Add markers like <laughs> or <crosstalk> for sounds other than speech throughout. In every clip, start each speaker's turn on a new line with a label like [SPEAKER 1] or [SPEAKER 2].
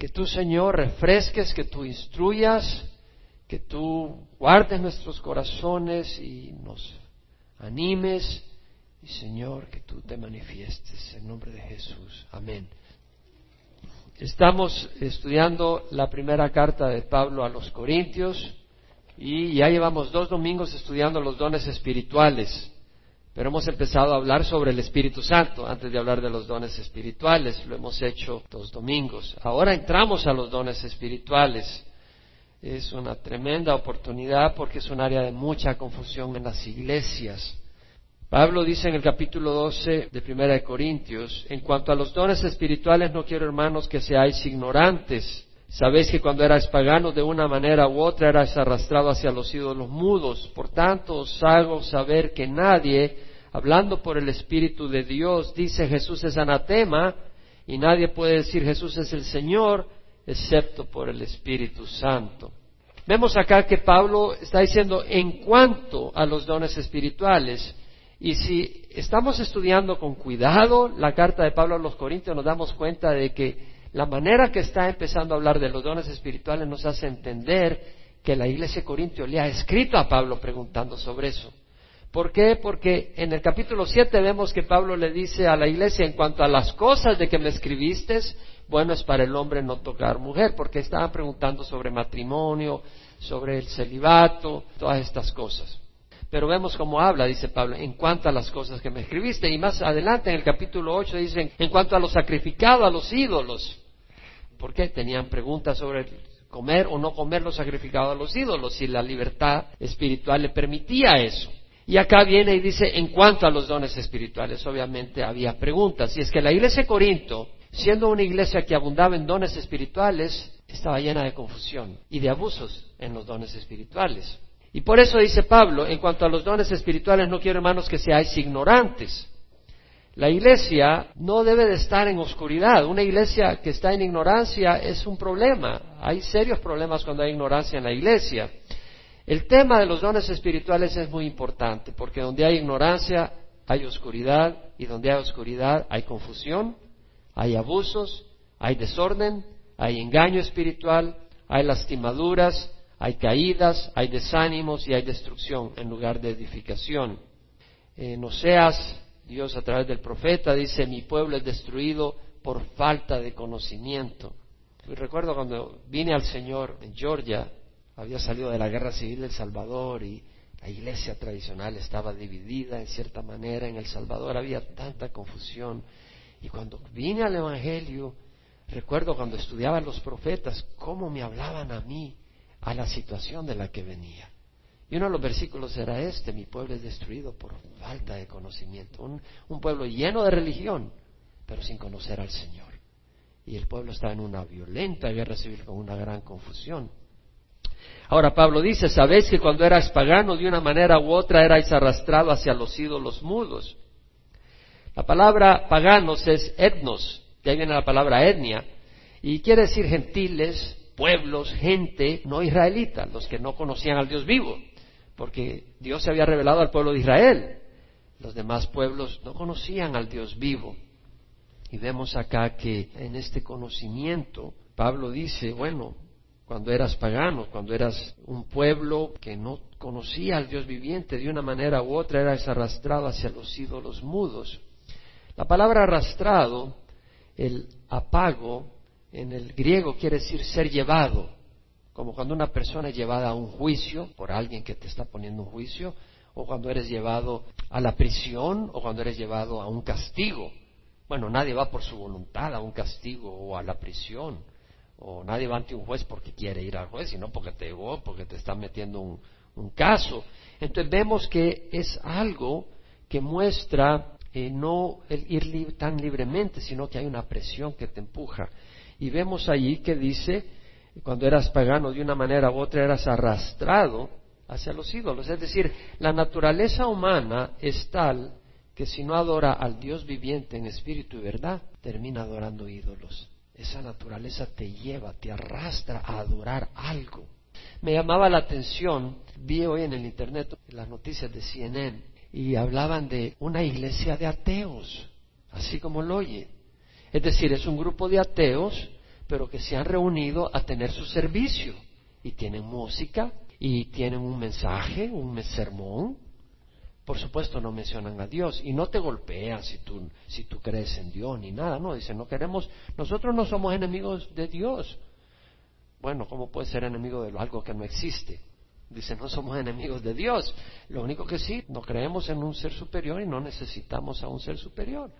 [SPEAKER 1] Que tú, Señor, refresques, que tú instruyas, que tú guardes nuestros corazones y nos animes. Y, Señor, que tú te manifiestes en nombre de Jesús. Amén. Estamos estudiando la primera carta de Pablo a los Corintios y ya llevamos dos domingos estudiando los dones espirituales. Pero hemos empezado a hablar sobre el Espíritu Santo antes de hablar de los dones espirituales. Lo hemos hecho dos domingos. Ahora entramos a los dones espirituales. Es una tremenda oportunidad porque es un área de mucha confusión en las iglesias. Pablo dice en el capítulo 12 de Primera de Corintios, en cuanto a los dones espirituales no quiero hermanos que seáis ignorantes. Sabéis que cuando erais paganos de una manera u otra erais arrastrado hacia los ídolos mudos. Por tanto os hago saber que nadie, hablando por el Espíritu de Dios, dice Jesús es anatema y nadie puede decir Jesús es el Señor excepto por el Espíritu Santo. Vemos acá que Pablo está diciendo en cuanto a los dones espirituales, y si estamos estudiando con cuidado la carta de Pablo a los Corintios, nos damos cuenta de que la manera que está empezando a hablar de los dones espirituales nos hace entender que la iglesia de Corintio le ha escrito a Pablo preguntando sobre eso. ¿Por qué? Porque en el capítulo 7 vemos que Pablo le dice a la iglesia en cuanto a las cosas de que me escribiste, bueno es para el hombre no tocar mujer, porque estaban preguntando sobre matrimonio, sobre el celibato, todas estas cosas. Pero vemos cómo habla, dice Pablo, en cuanto a las cosas que me escribiste. Y más adelante en el capítulo 8 dicen, en cuanto a lo sacrificado a los ídolos. ¿Por qué? Tenían preguntas sobre comer o no comer lo sacrificado a los ídolos, si la libertad espiritual le permitía eso. Y acá viene y dice, en cuanto a los dones espirituales, obviamente había preguntas. Y es que la iglesia de Corinto, siendo una iglesia que abundaba en dones espirituales, estaba llena de confusión y de abusos en los dones espirituales. Y por eso dice Pablo, en cuanto a los dones espirituales, no quiero hermanos que seáis ignorantes. La iglesia no debe de estar en oscuridad. Una iglesia que está en ignorancia es un problema. Hay serios problemas cuando hay ignorancia en la iglesia. El tema de los dones espirituales es muy importante porque donde hay ignorancia hay oscuridad y donde hay oscuridad hay confusión, hay abusos, hay desorden, hay engaño espiritual, hay lastimaduras, hay caídas, hay desánimos y hay destrucción en lugar de edificación. no seas Dios a través del profeta dice, mi pueblo es destruido por falta de conocimiento. Y recuerdo cuando vine al Señor en Georgia, había salido de la guerra civil del Salvador y la iglesia tradicional estaba dividida en cierta manera. En El Salvador había tanta confusión. Y cuando vine al Evangelio, recuerdo cuando estudiaba los profetas, cómo me hablaban a mí, a la situación de la que venía. Y uno de los versículos era este, mi pueblo es destruido por falta de conocimiento. Un, pueblo lleno de religión, pero sin conocer al Señor. Y el pueblo está en una violenta guerra civil con una gran confusión. Ahora Pablo dice, sabéis que cuando erais pagano de una manera u otra erais arrastrado hacia los ídolos mudos. La palabra paganos es etnos, de ahí viene la palabra etnia, y quiere decir gentiles, pueblos, gente no israelita, los que no conocían al Dios vivo porque Dios se había revelado al pueblo de Israel. Los demás pueblos no conocían al Dios vivo. Y vemos acá que en este conocimiento, Pablo dice, bueno, cuando eras pagano, cuando eras un pueblo que no conocía al Dios viviente, de una manera u otra eras arrastrado hacia los ídolos mudos. La palabra arrastrado, el apago, en el griego quiere decir ser llevado como cuando una persona es llevada a un juicio por alguien que te está poniendo un juicio, o cuando eres llevado a la prisión, o cuando eres llevado a un castigo. Bueno, nadie va por su voluntad a un castigo o a la prisión, o nadie va ante un juez porque quiere ir al juez, sino porque te llegó, porque te está metiendo un, un caso. Entonces vemos que es algo que muestra eh, no el ir tan libremente, sino que hay una presión que te empuja. Y vemos allí que dice cuando eras pagano de una manera u otra eras arrastrado hacia los ídolos. Es decir, la naturaleza humana es tal que si no adora al Dios viviente en espíritu y verdad, termina adorando ídolos. Esa naturaleza te lleva, te arrastra a adorar algo. Me llamaba la atención, vi hoy en el Internet las noticias de CNN y hablaban de una iglesia de ateos, así como lo oye. Es decir, es un grupo de ateos pero que se han reunido a tener su servicio y tienen música y tienen un mensaje, un sermón. Por supuesto no mencionan a Dios y no te golpean si tú, si tú crees en Dios ni nada, no, dicen, no queremos, nosotros no somos enemigos de Dios. Bueno, ¿cómo puede ser enemigo de algo que no existe? Dice, no somos enemigos de Dios. Lo único que sí, no creemos en un ser superior y no necesitamos a un ser superior.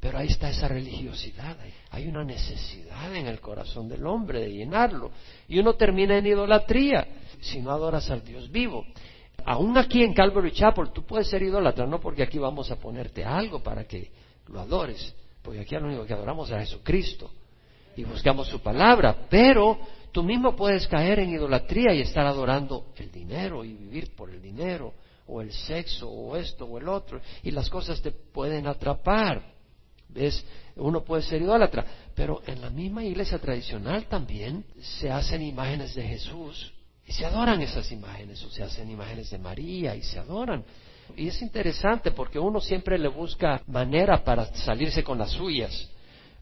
[SPEAKER 1] Pero ahí está esa religiosidad. Hay una necesidad en el corazón del hombre de llenarlo. Y uno termina en idolatría si no adoras al Dios vivo. Aún aquí en Calvary Chapel tú puedes ser idólatra, no porque aquí vamos a ponerte algo para que lo adores, porque aquí lo único que adoramos es a Jesucristo y buscamos su palabra, pero Tú mismo puedes caer en idolatría y estar adorando el dinero y vivir por el dinero, o el sexo, o esto, o el otro, y las cosas te pueden atrapar. ¿Ves? Uno puede ser idólatra, pero en la misma iglesia tradicional también se hacen imágenes de Jesús y se adoran esas imágenes, o se hacen imágenes de María y se adoran. Y es interesante porque uno siempre le busca manera para salirse con las suyas.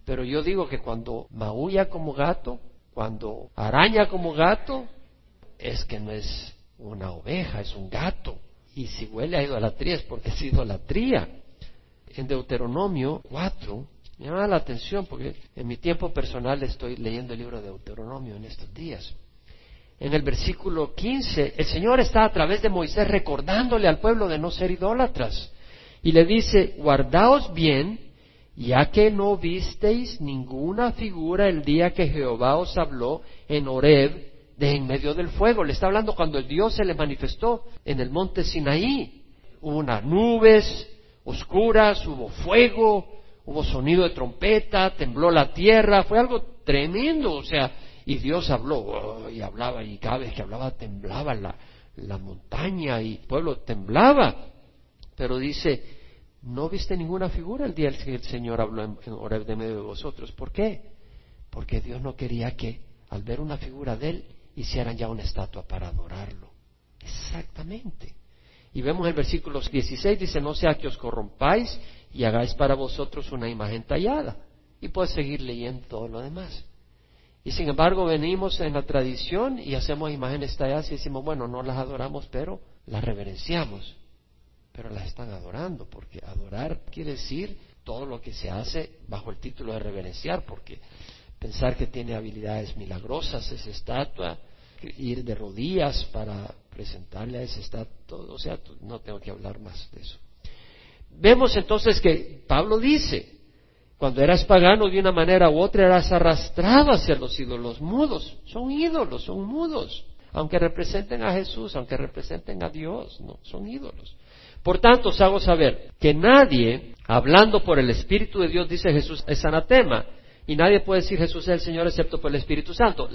[SPEAKER 1] Pero yo digo que cuando maulla como gato, cuando araña como gato, es que no es una oveja, es un gato. Y si huele a idolatría es porque es idolatría. En Deuteronomio 4, me llama la atención porque en mi tiempo personal estoy leyendo el libro de Deuteronomio en estos días. En el versículo 15, el Señor está a través de Moisés recordándole al pueblo de no ser idólatras. Y le dice, guardaos bien ya que no visteis ninguna figura el día que Jehová os habló en Horeb de en medio del fuego. Le está hablando cuando el Dios se le manifestó en el monte Sinaí. Hubo unas nubes oscuras, hubo fuego, hubo sonido de trompeta, tembló la tierra, fue algo tremendo, o sea, y Dios habló, oh, y hablaba, y cada vez que hablaba temblaba la, la montaña y el pueblo temblaba. Pero dice, no viste ninguna figura el día que el Señor habló en, en de medio de vosotros. ¿Por qué? Porque Dios no quería que al ver una figura de Él hicieran ya una estatua para adorarlo. Exactamente. Y vemos el versículo 16, dice, no sea que os corrompáis y hagáis para vosotros una imagen tallada. Y puedes seguir leyendo todo lo demás. Y sin embargo venimos en la tradición y hacemos imágenes talladas y decimos, bueno, no las adoramos, pero las reverenciamos pero las están adorando, porque adorar quiere decir todo lo que se hace bajo el título de reverenciar, porque pensar que tiene habilidades milagrosas esa estatua, ir de rodillas para presentarle a esa estatua, o sea, no tengo que hablar más de eso. Vemos entonces que Pablo dice, cuando eras pagano de una manera u otra eras arrastrado hacia los ídolos mudos, son ídolos, son mudos, aunque representen a Jesús, aunque representen a Dios, no, son ídolos. Por tanto, os hago saber que nadie, hablando por el Espíritu de Dios, dice Jesús es anatema. Y nadie puede decir Jesús es el Señor excepto por el Espíritu Santo.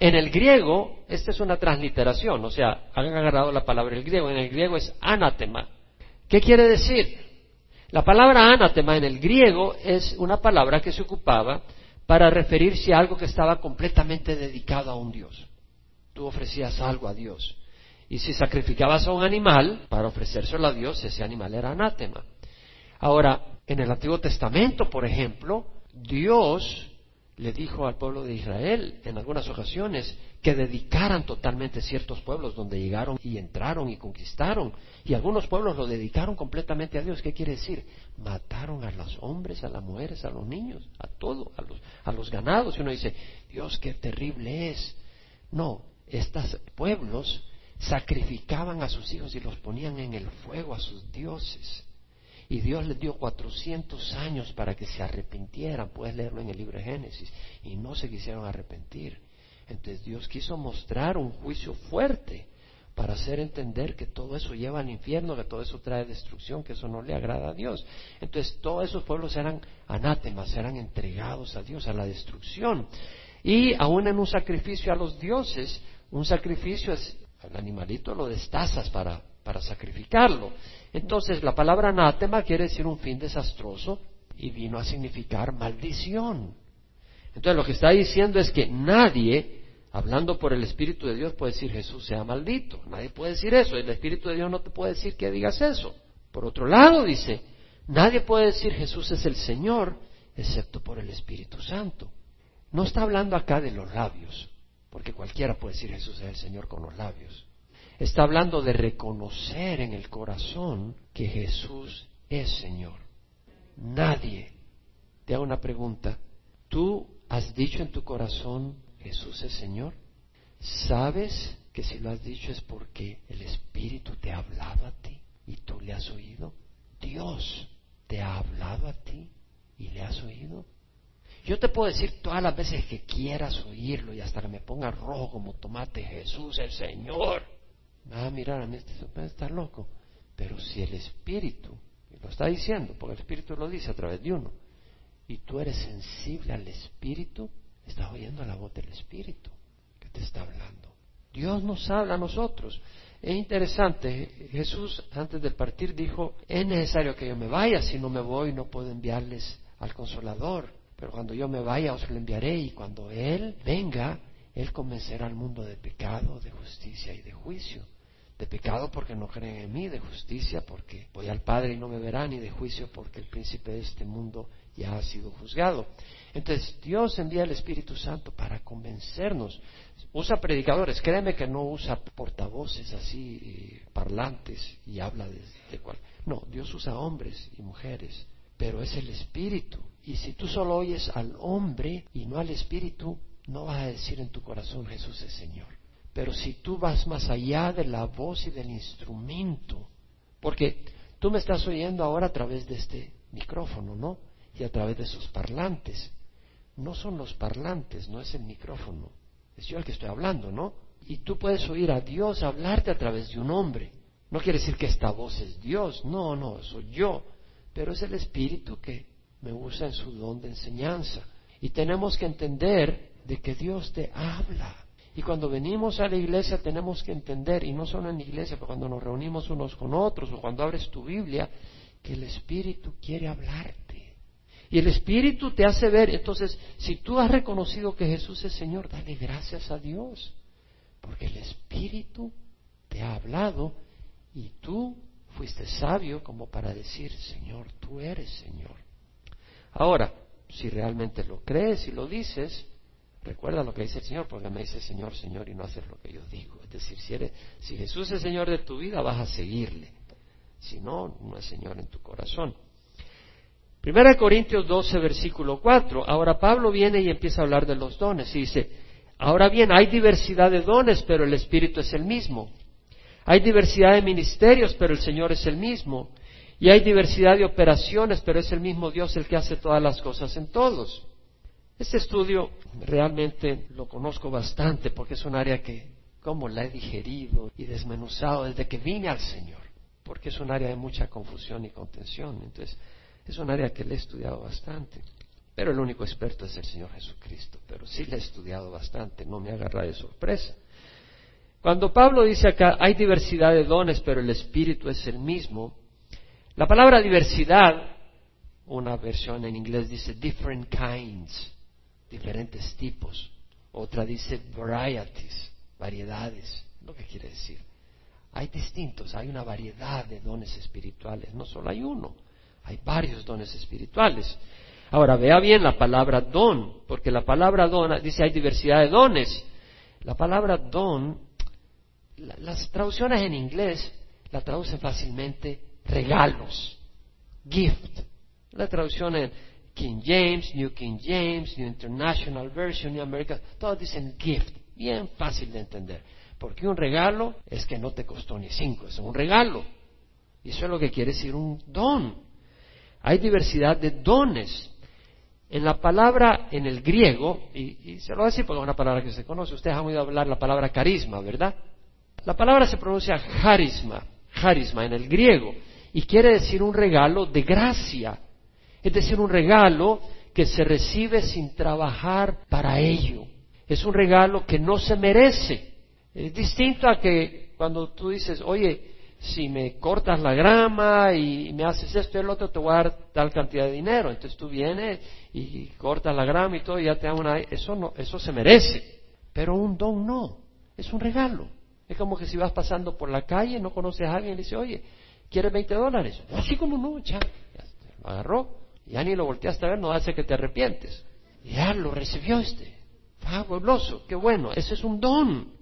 [SPEAKER 1] En el griego, esta es una transliteración, o sea, han agarrado la palabra del griego. En el griego es anatema. ¿Qué quiere decir? La palabra anatema en el griego es una palabra que se ocupaba para referirse a algo que estaba completamente dedicado a un Dios. Tú ofrecías algo a Dios. Y si sacrificabas a un animal para ofrecérselo a Dios, ese animal era anátema. Ahora, en el Antiguo Testamento, por ejemplo, Dios le dijo al pueblo de Israel en algunas ocasiones que dedicaran totalmente ciertos pueblos donde llegaron y entraron y conquistaron. Y algunos pueblos lo dedicaron completamente a Dios. ¿Qué quiere decir? Mataron a los hombres, a las mujeres, a los niños, a todo, a los, a los ganados. Y uno dice, Dios, qué terrible es. No, estos pueblos sacrificaban a sus hijos y los ponían en el fuego a sus dioses. Y Dios les dio cuatrocientos años para que se arrepintieran, puedes leerlo en el libro de Génesis, y no se quisieron arrepentir. Entonces Dios quiso mostrar un juicio fuerte para hacer entender que todo eso lleva al infierno, que todo eso trae destrucción, que eso no le agrada a Dios. Entonces todos esos pueblos eran anátemas, eran entregados a Dios, a la destrucción. Y aún en un sacrificio a los dioses, un sacrificio es al animalito lo destazas para, para sacrificarlo. Entonces la palabra anátema quiere decir un fin desastroso y vino a significar maldición. Entonces lo que está diciendo es que nadie, hablando por el Espíritu de Dios, puede decir Jesús sea maldito. Nadie puede decir eso. El Espíritu de Dios no te puede decir que digas eso. Por otro lado, dice, nadie puede decir Jesús es el Señor, excepto por el Espíritu Santo. No está hablando acá de los labios, porque cualquiera puede decir Jesús es el Señor con los labios. Está hablando de reconocer en el corazón que Jesús es Señor. Nadie, te hago una pregunta, ¿tú has dicho en tu corazón Jesús es Señor? ¿Sabes que si lo has dicho es porque el Espíritu te ha hablado a ti y tú le has oído? Dios te ha hablado a ti y le has oído. Yo te puedo decir todas las veces que quieras oírlo y hasta que me ponga rojo como tomate, Jesús el Señor. Ah, mirar, a mí este estar loco. Pero si el Espíritu, lo está diciendo, porque el Espíritu lo dice a través de uno, y tú eres sensible al Espíritu, estás oyendo la voz del Espíritu que te está hablando. Dios nos habla a nosotros. Es interesante, Jesús antes de partir dijo, es necesario que yo me vaya, si no me voy no puedo enviarles al consolador, pero cuando yo me vaya os lo enviaré y cuando Él venga, Él convencerá al mundo de pecado, de justicia y de juicio. De pecado porque no creen en mí, de justicia porque voy al Padre y no me verán, y de juicio porque el príncipe de este mundo ya ha sido juzgado. Entonces Dios envía el Espíritu Santo para convencernos. Usa predicadores, créeme que no usa portavoces así, eh, parlantes y habla de, cual. No, Dios usa hombres y mujeres, pero es el Espíritu. Y si tú solo oyes al hombre y no al Espíritu, no vas a decir en tu corazón Jesús es Señor. Pero si tú vas más allá de la voz y del instrumento, porque tú me estás oyendo ahora a través de este micrófono, ¿no? Y a través de sus parlantes. No son los parlantes, no es el micrófono. Es yo el que estoy hablando, ¿no? Y tú puedes oír a Dios hablarte a través de un hombre. No quiere decir que esta voz es Dios, no, no, soy yo. Pero es el Espíritu que me usa en su don de enseñanza. Y tenemos que entender de que Dios te habla. Y cuando venimos a la iglesia tenemos que entender, y no solo en la iglesia, pero cuando nos reunimos unos con otros o cuando abres tu Biblia, que el Espíritu quiere hablarte. Y el Espíritu te hace ver, entonces, si tú has reconocido que Jesús es Señor, dale gracias a Dios, porque el Espíritu te ha hablado y tú fuiste sabio como para decir, Señor, tú eres Señor. Ahora, si realmente lo crees y lo dices, Recuerda lo que dice el Señor, porque me dice Señor, Señor, y no haces lo que yo digo. Es decir, si, eres, si Jesús es Señor de tu vida, vas a seguirle. Si no, no es Señor en tu corazón. Primera Corintios 12, versículo 4. Ahora Pablo viene y empieza a hablar de los dones. Y dice, ahora bien, hay diversidad de dones, pero el Espíritu es el mismo. Hay diversidad de ministerios, pero el Señor es el mismo. Y hay diversidad de operaciones, pero es el mismo Dios el que hace todas las cosas en todos. Este estudio realmente lo conozco bastante porque es un área que, como la he digerido y desmenuzado desde que vine al Señor, porque es un área de mucha confusión y contención. Entonces, es un área que le he estudiado bastante. Pero el único experto es el Señor Jesucristo. Pero sí le he estudiado bastante, no me agarra de sorpresa. Cuando Pablo dice acá, hay diversidad de dones, pero el Espíritu es el mismo, la palabra diversidad, una versión en inglés dice different kinds, diferentes tipos. Otra dice varieties, variedades. Lo que quiere decir. Hay distintos, hay una variedad de dones espirituales. No solo hay uno, hay varios dones espirituales. Ahora, vea bien la palabra don, porque la palabra don dice hay diversidad de dones. La palabra don, las traducciones en inglés la traducen fácilmente regalos, gift. La traducción en, King James, New King James, New International Version, New American, todos dicen gift, bien fácil de entender. Porque un regalo es que no te costó ni cinco, es un regalo. Y eso es lo que quiere decir un don. Hay diversidad de dones. En la palabra, en el griego, y, se lo voy a decir porque es una palabra que se conoce, ustedes han oído hablar la palabra carisma, ¿verdad? La palabra se pronuncia charisma, charisma en el griego, y quiere decir un regalo de gracia, es decir, un regalo que se recibe sin trabajar para ello. Es un regalo que no se merece. Es distinto a que cuando tú dices, oye, si me cortas la grama y me haces esto y el otro, te voy a dar tal cantidad de dinero. Entonces tú vienes y cortas la grama y todo, y ya te da una... Eso, no, eso se merece. Pero un don no. Es un regalo. Es como que si vas pasando por la calle, no conoces a alguien y le dices, oye, ¿quieres 20 dólares? Así como no, ya, ya lo agarró ya ni lo volteaste a ver, no hace que te arrepientes. Ya lo recibió este. Fabuloso, qué bueno, ese es un don.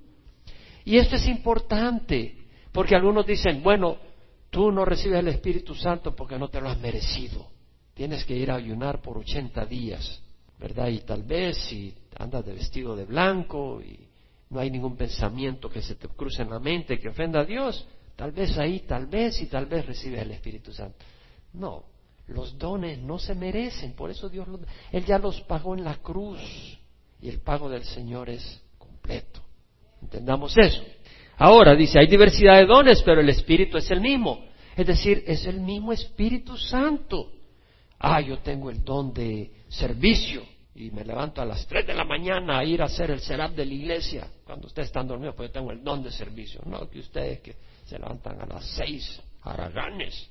[SPEAKER 1] Y esto es importante, porque algunos dicen, bueno, tú no recibes el Espíritu Santo porque no te lo has merecido. Tienes que ir a ayunar por 80 días, ¿verdad? Y tal vez si andas de vestido de blanco y no hay ningún pensamiento que se te cruce en la mente que ofenda a Dios, tal vez ahí, tal vez y tal vez recibes el Espíritu Santo. No, los dones no se merecen, por eso Dios Él ya los pagó en la cruz y el pago del Señor es completo. Entendamos eso. Ahora dice, hay diversidad de dones, pero el Espíritu es el mismo. Es decir, es el mismo Espíritu Santo. Ah, yo tengo el don de servicio y me levanto a las 3 de la mañana a ir a hacer el serap de la iglesia. Cuando ustedes están dormidos, pues yo tengo el don de servicio. No que ustedes que se levantan a las 6, haraganes.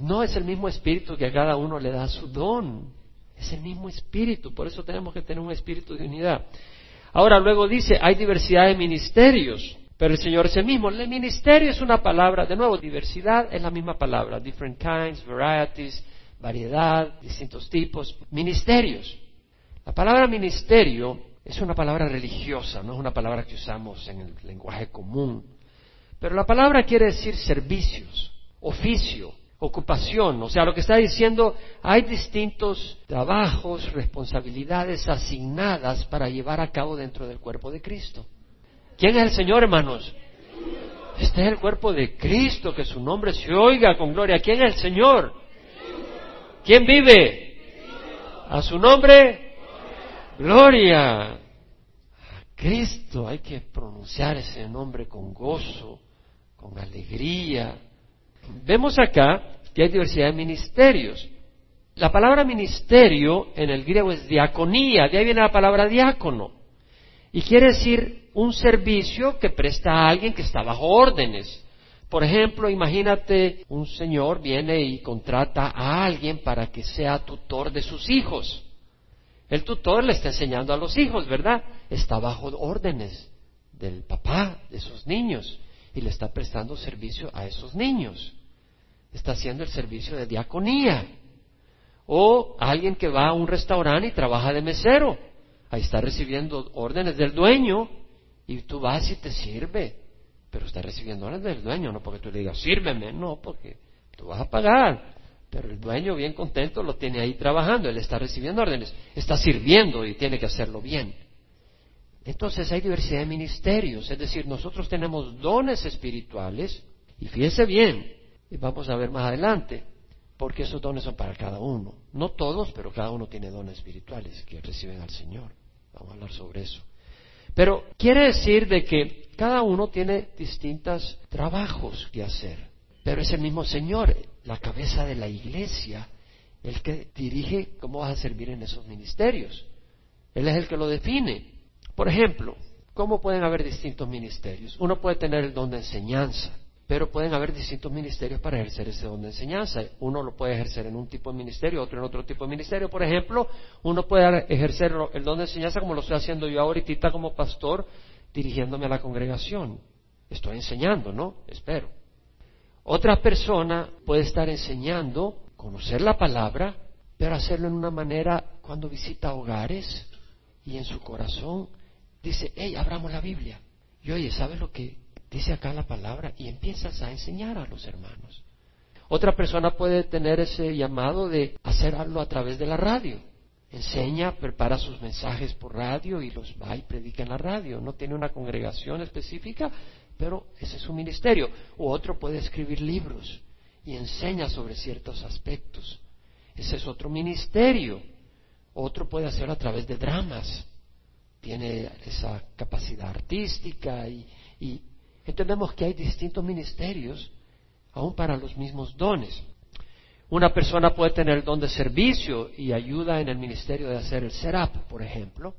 [SPEAKER 1] No es el mismo espíritu que a cada uno le da su don. Es el mismo espíritu. Por eso tenemos que tener un espíritu de unidad. Ahora luego dice, hay diversidad de ministerios. Pero el Señor es el mismo. El ministerio es una palabra, de nuevo, diversidad es la misma palabra. Different kinds, varieties, variedad, distintos tipos, ministerios. La palabra ministerio es una palabra religiosa, no es una palabra que usamos en el lenguaje común. Pero la palabra quiere decir servicios, oficio, ocupación. O sea, lo que está diciendo, hay distintos trabajos, responsabilidades asignadas para llevar a cabo dentro del cuerpo de Cristo. ¿Quién es el Señor, hermanos? Este es el cuerpo de Cristo, que su nombre se oiga con gloria. ¿Quién es el Señor? ¿Quién vive? A su nombre Gloria Cristo. Hay que pronunciar ese nombre con gozo, con alegría. Vemos acá que hay diversidad de ministerios. La palabra ministerio en el griego es diaconía, de ahí viene la palabra diácono. Y quiere decir un servicio que presta a alguien que está bajo órdenes. Por ejemplo, imagínate un señor viene y contrata a alguien para que sea tutor de sus hijos. El tutor le está enseñando a los hijos, ¿verdad? Está bajo órdenes del papá de esos niños y le está prestando servicio a esos niños. Está haciendo el servicio de diaconía. O alguien que va a un restaurante y trabaja de mesero. Ahí está recibiendo órdenes del dueño y tú vas y te sirve. Pero está recibiendo órdenes del dueño, no porque tú le digas, sírveme, no, porque tú vas a pagar. Pero el dueño bien contento lo tiene ahí trabajando, él está recibiendo órdenes, está sirviendo y tiene que hacerlo bien. Entonces hay diversidad de ministerios, es decir, nosotros tenemos dones espirituales y fíjese bien, y vamos a ver más adelante, porque esos dones son para cada uno. No todos, pero cada uno tiene dones espirituales que reciben al Señor. Vamos a hablar sobre eso. Pero quiere decir de que cada uno tiene distintos trabajos que hacer. Pero es el mismo Señor, la cabeza de la iglesia, el que dirige cómo vas a servir en esos ministerios. Él es el que lo define. Por ejemplo, ¿cómo pueden haber distintos ministerios? Uno puede tener el don de enseñanza, pero pueden haber distintos ministerios para ejercer ese don de enseñanza. Uno lo puede ejercer en un tipo de ministerio, otro en otro tipo de ministerio. Por ejemplo, uno puede ejercer el don de enseñanza como lo estoy haciendo yo ahorita como pastor, dirigiéndome a la congregación. Estoy enseñando, ¿no? Espero. Otra persona puede estar enseñando, conocer la palabra, pero hacerlo en una manera cuando visita hogares y en su corazón dice, hey, abramos la Biblia. Y oye, ¿sabes lo que dice acá la palabra? Y empiezas a enseñar a los hermanos. Otra persona puede tener ese llamado de hacerlo a través de la radio. Enseña, prepara sus mensajes por radio y los va y predica en la radio. No tiene una congregación específica, pero ese es su ministerio. O otro puede escribir libros y enseña sobre ciertos aspectos. Ese es otro ministerio. Otro puede hacerlo a través de dramas. Tiene esa capacidad artística y, entendemos que hay distintos ministerios aún para los mismos dones. Una persona puede tener el don de servicio y ayuda en el ministerio de hacer el serap, por ejemplo.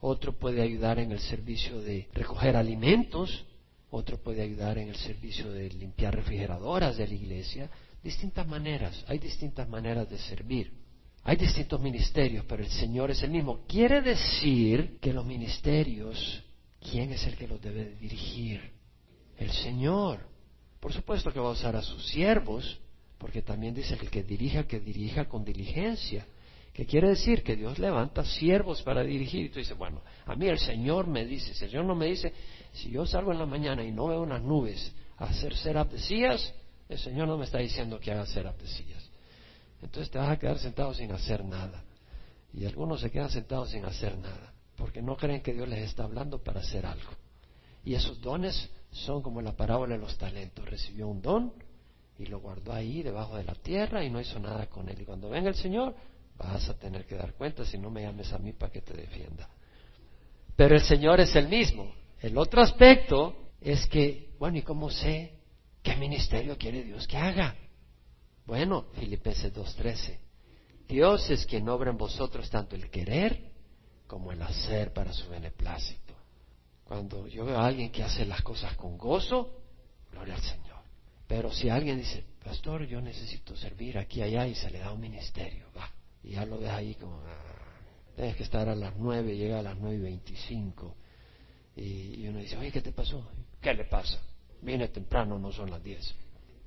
[SPEAKER 1] Otro puede ayudar en el servicio de recoger alimentos otro puede ayudar en el servicio de limpiar refrigeradoras de la iglesia. Distintas maneras, hay distintas maneras de servir. Hay distintos ministerios, pero el Señor es el mismo. Quiere decir que los ministerios, ¿quién es el que los debe dirigir? El Señor. Por supuesto que va a usar a sus siervos, porque también dice que el que dirija, que dirija con diligencia, ¿Qué quiere decir? Que Dios levanta siervos para dirigir. Y tú dices, bueno, a mí el Señor me dice, si el Señor no me dice, si yo salgo en la mañana y no veo unas nubes a hacer serap de sillas, el Señor no me está diciendo que haga serap de sillas. Entonces te vas a quedar sentado sin hacer nada. Y algunos se quedan sentados sin hacer nada, porque no creen que Dios les está hablando para hacer algo. Y esos dones son como la parábola de los talentos. Recibió un don y lo guardó ahí debajo de la tierra y no hizo nada con él. Y cuando venga el Señor, vas a tener que dar cuenta si no me llames a mí para que te defienda. Pero el Señor es el mismo. El otro aspecto es que, bueno, ¿y cómo sé qué ministerio quiere Dios que haga? Bueno, Filipenses 2.13. Dios es quien obra en vosotros tanto el querer como el hacer para su beneplácito. Cuando yo veo a alguien que hace las cosas con gozo, gloria al Señor. Pero si alguien dice, pastor, yo necesito servir aquí allá y se le da un ministerio, va. Y ya lo ves ahí como, ah, tienes que estar a las nueve, llega a las nueve y veinticinco. Y, uno dice, oye, ¿qué te pasó? ¿Qué le pasa? Viene temprano, no son las diez.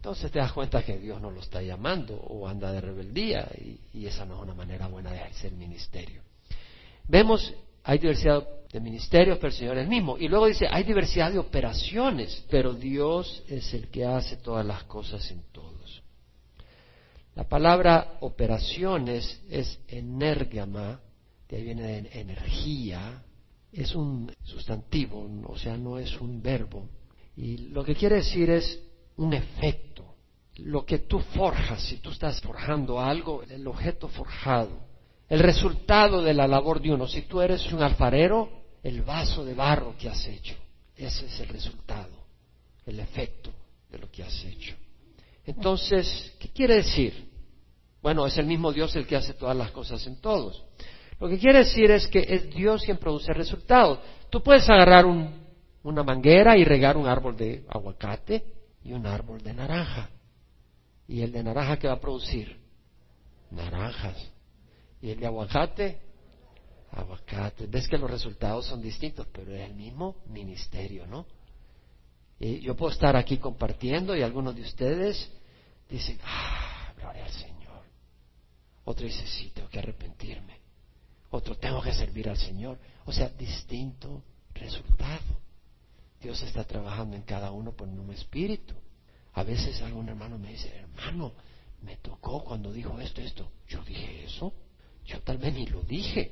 [SPEAKER 1] Entonces te das cuenta que Dios no lo está llamando o anda de rebeldía y, esa no es una manera buena de ejercer ministerio. Vemos, hay diversidad de ministerios, pero el Señor es el mismo. Y luego dice, hay diversidad de operaciones, pero Dios es el que hace todas las cosas en todos. La palabra operaciones es energama, de ahí viene de energía, es un sustantivo, o sea, no es un verbo. Y lo que quiere decir es un efecto. Lo que tú forjas, si tú estás forjando algo, el objeto forjado, el resultado de la labor de uno. Si tú eres un alfarero, el vaso de barro que has hecho, ese es el resultado, el efecto de lo que has hecho. Entonces, ¿qué quiere decir? Bueno, es el mismo Dios el que hace todas las cosas en todos. Lo que quiere decir es que es Dios quien produce resultados. Tú puedes agarrar una manguera y regar un árbol de aguacate y un árbol de naranja. ¿Y el de naranja qué va a producir? Naranjas. ¿Y el de aguacate? Aguacate. Ves que los resultados son distintos, pero es el mismo ministerio, ¿no? Y yo puedo estar aquí compartiendo y algunos de ustedes dicen, ah, gloria al Señor. Otro dice, sí, tengo que arrepentirme otro tengo que servir al Señor. O sea, distinto resultado. Dios está trabajando en cada uno por un espíritu. A veces algún hermano me dice, hermano, me tocó cuando dijo esto, esto. Yo dije eso. Yo tal vez ni lo dije,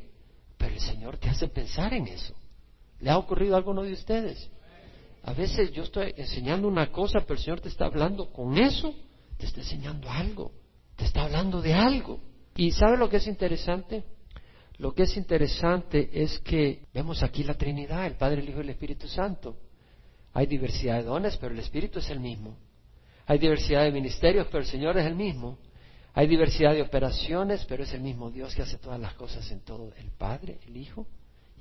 [SPEAKER 1] pero el Señor te hace pensar en eso. ¿Le ha ocurrido a alguno de ustedes? A veces yo estoy enseñando una cosa, pero el Señor te está hablando con eso, te está enseñando algo, te está hablando de algo. ¿Y sabe lo que es interesante? Lo que es interesante es que vemos aquí la Trinidad, el Padre, el Hijo y el Espíritu Santo. Hay diversidad de dones, pero el Espíritu es el mismo. Hay diversidad de ministerios, pero el Señor es el mismo. Hay diversidad de operaciones, pero es el mismo Dios que hace todas las cosas en todo, el Padre, el Hijo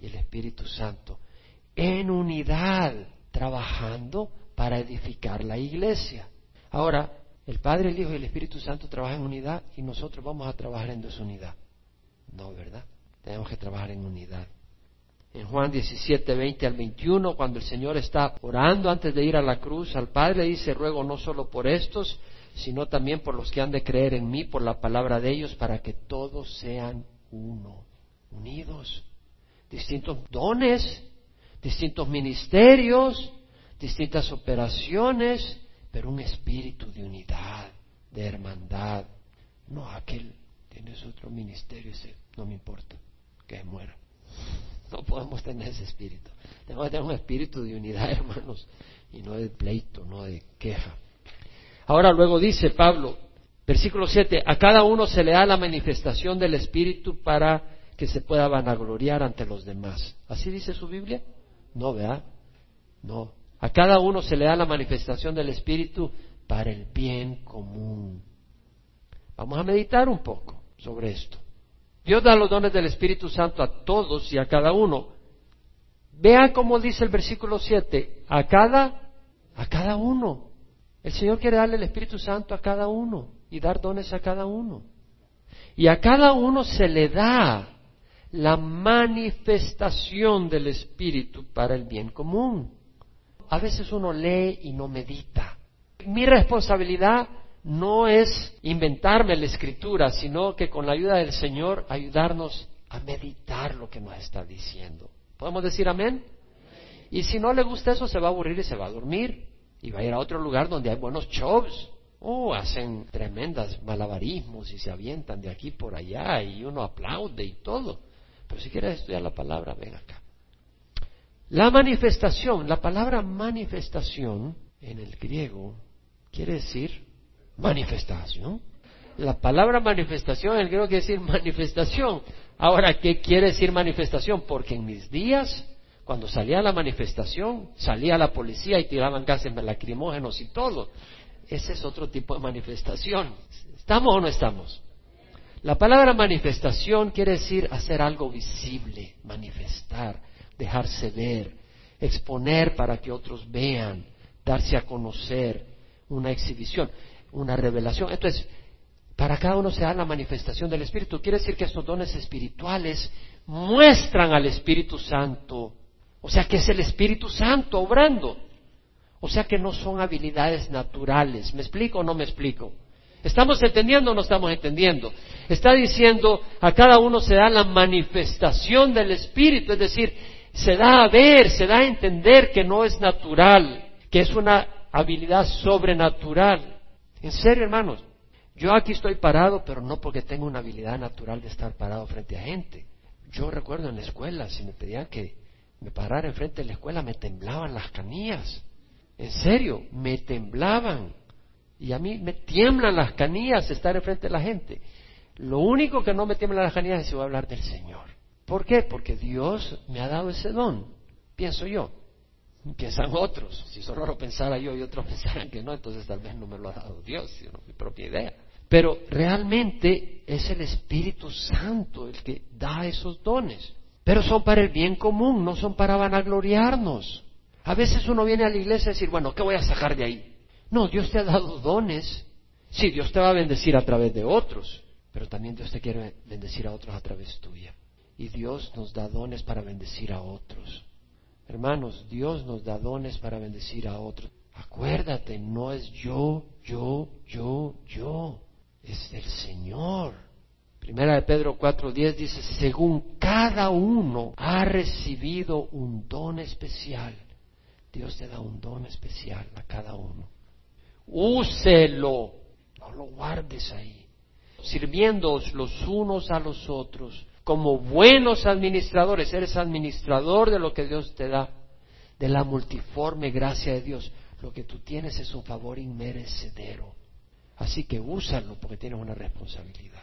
[SPEAKER 1] y el Espíritu Santo, en unidad, trabajando para edificar la iglesia. Ahora, el Padre, el Hijo y el Espíritu Santo trabajan en unidad y nosotros vamos a trabajar en desunidad. No, ¿verdad? Tenemos que trabajar en unidad. En Juan 17, 20 al 21, cuando el Señor está orando antes de ir a la cruz, al Padre dice, ruego no solo por estos, sino también por los que han de creer en mí, por la palabra de ellos, para que todos sean uno, unidos. Distintos dones, distintos ministerios, distintas operaciones, pero un espíritu de unidad, de hermandad. No, aquel tienes otro ministerio, no me importa que muera. No podemos tener ese espíritu. Tenemos que tener un espíritu de unidad, <laughs> hermanos, y no de pleito, no de queja. Ahora luego dice Pablo, versículo 7, a cada uno se le da la manifestación del espíritu para que se pueda vanagloriar ante los demás. ¿Así dice su Biblia? No, ¿verdad? No. A cada uno se le da la manifestación del espíritu para el bien común. Vamos a meditar un poco sobre esto. Dios da los dones del Espíritu Santo a todos y a cada uno. Vean cómo dice el versículo 7, a cada, a cada uno. El Señor quiere darle el Espíritu Santo a cada uno y dar dones a cada uno. Y a cada uno se le da la manifestación del Espíritu para el bien común. A veces uno lee y no medita. Mi responsabilidad no es inventarme la escritura, sino que con la ayuda del Señor ayudarnos a meditar lo que nos está diciendo. ¿Podemos decir amén? Y si no le gusta eso, se va a aburrir y se va a dormir. Y va a ir a otro lugar donde hay buenos shows. Oh, hacen tremendas malabarismos y se avientan de aquí por allá y uno aplaude y todo. Pero si quieres estudiar la palabra, ven acá. La manifestación, la palabra manifestación en el griego quiere decir manifestación. La palabra manifestación el griego quiere decir manifestación. Ahora, ¿qué quiere decir manifestación? Porque en mis días, cuando salía la manifestación, salía la policía y tiraban gases lacrimógenos y todo. Ese es otro tipo de manifestación. ¿Estamos o no estamos? La palabra manifestación quiere decir hacer algo visible, manifestar, dejarse ver, exponer para que otros vean, darse a conocer, una exhibición, una revelación. Entonces, para cada uno se da la manifestación del Espíritu. Quiere decir que estos dones espirituales muestran al Espíritu Santo. O sea que es el Espíritu Santo obrando. O sea que no son habilidades naturales. ¿Me explico o no me explico? ¿Estamos entendiendo o no estamos entendiendo? Está diciendo a cada uno se da la manifestación del Espíritu, es decir, se da a ver, se da a entender que no es natural, que es una habilidad sobrenatural. En serio, hermanos, yo aquí estoy parado, pero no porque tengo una habilidad natural de estar parado frente a gente. Yo recuerdo en la escuela, si me pedían que me parara enfrente de la escuela, me temblaban las canillas. En serio, me temblaban. Y a mí me tiemblan las canillas estar enfrente de la gente. Lo único que no me tiemblan las canillas es si voy a hablar del Señor. ¿Por qué? Porque Dios me ha dado ese don, pienso yo. Piensan otros. Si solo lo pensara yo y otros <laughs> pensaran que no, entonces tal vez no me lo ha dado Dios, sino mi propia idea. Pero realmente es el Espíritu Santo el que da esos dones. Pero son para el bien común, no son para vanagloriarnos. A veces uno viene a la iglesia a decir, bueno, ¿qué voy a sacar de ahí? No, Dios te ha dado dones. Sí, Dios te va a bendecir a través de otros, pero también Dios te quiere bendecir a otros a través tuya. Y Dios nos da dones para bendecir a otros. Hermanos, Dios nos da dones para bendecir a otros. Acuérdate, no es yo, yo, yo, yo es del Señor. Primera de Pedro 4.10 dice, según cada uno ha recibido un don especial. Dios te da un don especial a cada uno. Úselo, no lo guardes ahí. Sirviéndoos los unos a los otros como buenos administradores. Eres administrador de lo que Dios te da, de la multiforme gracia de Dios. Lo que tú tienes es un favor inmerecedero. Así que úsalo porque tienes una responsabilidad.